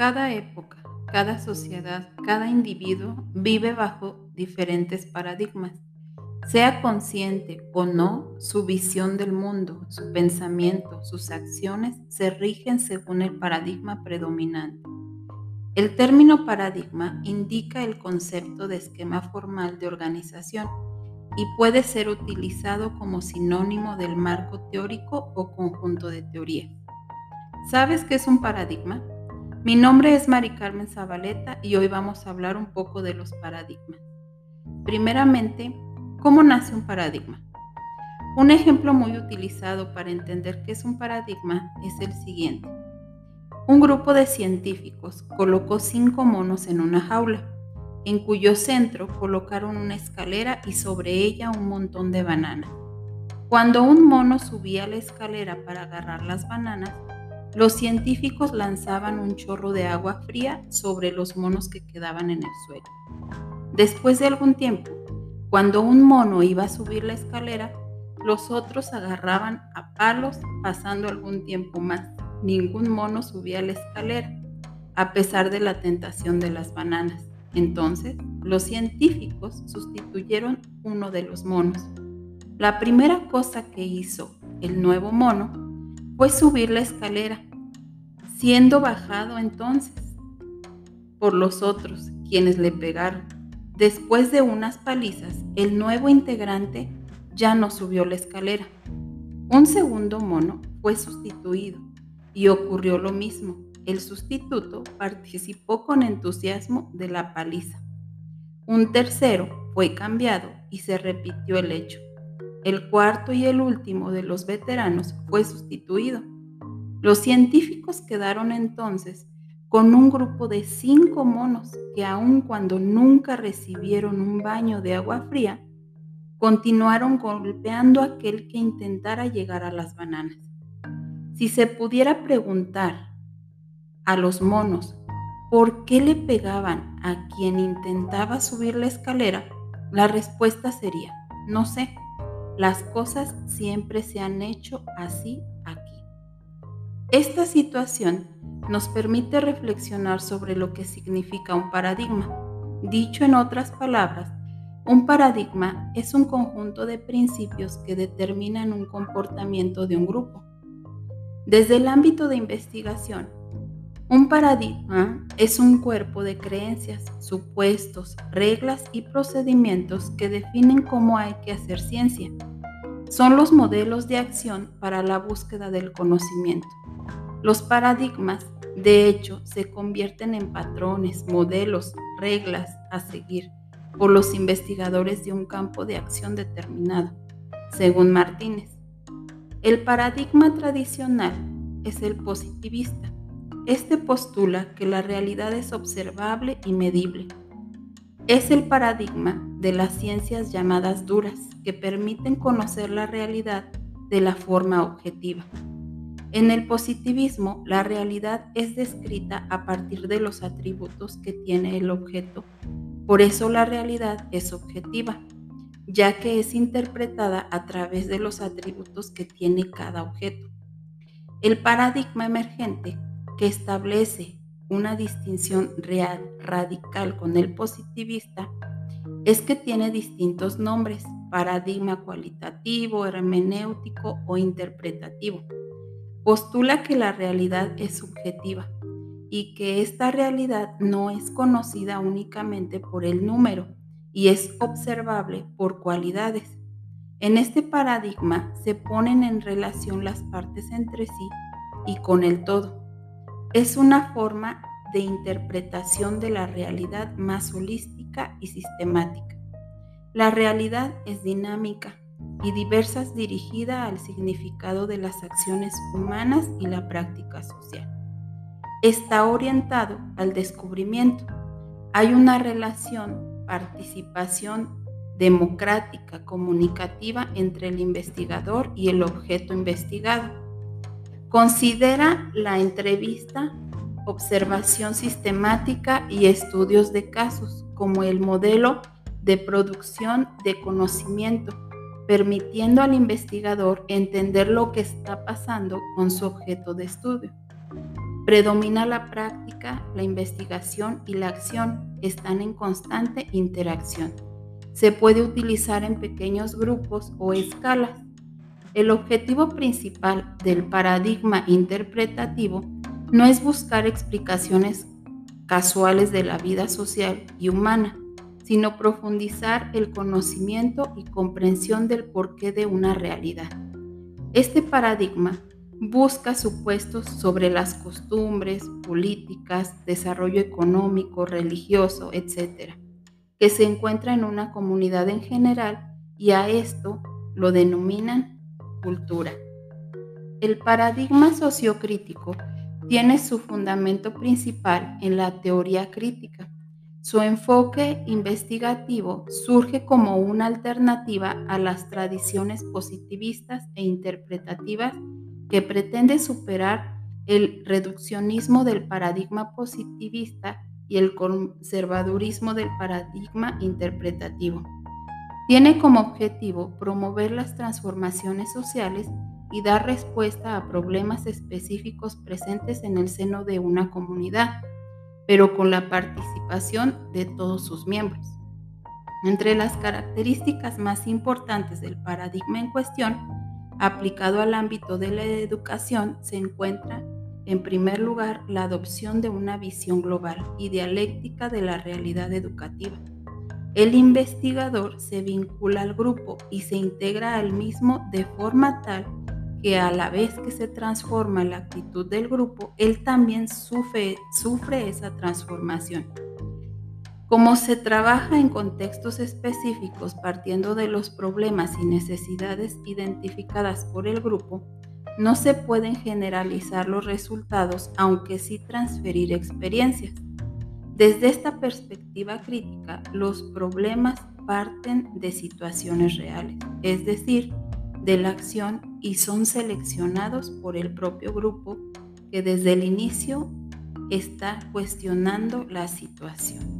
Cada época, cada sociedad, cada individuo vive bajo diferentes paradigmas. Sea consciente o no, su visión del mundo, su pensamiento, sus acciones se rigen según el paradigma predominante. El término paradigma indica el concepto de esquema formal de organización y puede ser utilizado como sinónimo del marco teórico o conjunto de teorías. ¿Sabes qué es un paradigma? Mi nombre es Mari Carmen Zabaleta y hoy vamos a hablar un poco de los paradigmas. Primeramente, ¿cómo nace un paradigma? Un ejemplo muy utilizado para entender qué es un paradigma es el siguiente. Un grupo de científicos colocó cinco monos en una jaula, en cuyo centro colocaron una escalera y sobre ella un montón de bananas. Cuando un mono subía la escalera para agarrar las bananas, los científicos lanzaban un chorro de agua fría sobre los monos que quedaban en el suelo. Después de algún tiempo, cuando un mono iba a subir la escalera, los otros agarraban a palos pasando algún tiempo más. Ningún mono subía la escalera, a pesar de la tentación de las bananas. Entonces, los científicos sustituyeron uno de los monos. La primera cosa que hizo el nuevo mono fue subir la escalera, siendo bajado entonces por los otros, quienes le pegaron. Después de unas palizas, el nuevo integrante ya no subió la escalera. Un segundo mono fue sustituido y ocurrió lo mismo. El sustituto participó con entusiasmo de la paliza. Un tercero fue cambiado y se repitió el hecho. El cuarto y el último de los veteranos fue sustituido. Los científicos quedaron entonces con un grupo de cinco monos que aun cuando nunca recibieron un baño de agua fría, continuaron golpeando a aquel que intentara llegar a las bananas. Si se pudiera preguntar a los monos por qué le pegaban a quien intentaba subir la escalera, la respuesta sería, no sé. Las cosas siempre se han hecho así aquí. Esta situación nos permite reflexionar sobre lo que significa un paradigma. Dicho en otras palabras, un paradigma es un conjunto de principios que determinan un comportamiento de un grupo. Desde el ámbito de investigación, un paradigma es un cuerpo de creencias, supuestos, reglas y procedimientos que definen cómo hay que hacer ciencia. Son los modelos de acción para la búsqueda del conocimiento. Los paradigmas, de hecho, se convierten en patrones, modelos, reglas a seguir por los investigadores de un campo de acción determinado, según Martínez. El paradigma tradicional es el positivista este postula que la realidad es observable y medible. Es el paradigma de las ciencias llamadas duras que permiten conocer la realidad de la forma objetiva. En el positivismo, la realidad es descrita a partir de los atributos que tiene el objeto. Por eso la realidad es objetiva, ya que es interpretada a través de los atributos que tiene cada objeto. El paradigma emergente que establece una distinción real, radical con el positivista, es que tiene distintos nombres, paradigma cualitativo, hermenéutico o interpretativo. Postula que la realidad es subjetiva y que esta realidad no es conocida únicamente por el número y es observable por cualidades. En este paradigma se ponen en relación las partes entre sí y con el todo es una forma de interpretación de la realidad más holística y sistemática. La realidad es dinámica y diversas dirigida al significado de las acciones humanas y la práctica social. Está orientado al descubrimiento. Hay una relación, participación democrática, comunicativa entre el investigador y el objeto investigado Considera la entrevista, observación sistemática y estudios de casos como el modelo de producción de conocimiento, permitiendo al investigador entender lo que está pasando con su objeto de estudio. Predomina la práctica, la investigación y la acción. Están en constante interacción. Se puede utilizar en pequeños grupos o escalas. El objetivo principal del paradigma interpretativo no es buscar explicaciones casuales de la vida social y humana, sino profundizar el conocimiento y comprensión del porqué de una realidad. Este paradigma busca supuestos sobre las costumbres, políticas, desarrollo económico, religioso, etc., que se encuentra en una comunidad en general y a esto lo denominan cultura. El paradigma sociocrítico tiene su fundamento principal en la teoría crítica. Su enfoque investigativo surge como una alternativa a las tradiciones positivistas e interpretativas que pretende superar el reduccionismo del paradigma positivista y el conservadurismo del paradigma interpretativo. Tiene como objetivo promover las transformaciones sociales y dar respuesta a problemas específicos presentes en el seno de una comunidad, pero con la participación de todos sus miembros. Entre las características más importantes del paradigma en cuestión, aplicado al ámbito de la educación, se encuentra, en primer lugar, la adopción de una visión global y dialéctica de la realidad educativa. El investigador se vincula al grupo y se integra al mismo de forma tal que a la vez que se transforma la actitud del grupo, él también sufre, sufre esa transformación. Como se trabaja en contextos específicos partiendo de los problemas y necesidades identificadas por el grupo, no se pueden generalizar los resultados, aunque sí transferir experiencias. Desde esta perspectiva crítica, los problemas parten de situaciones reales, es decir, de la acción y son seleccionados por el propio grupo que desde el inicio está cuestionando la situación.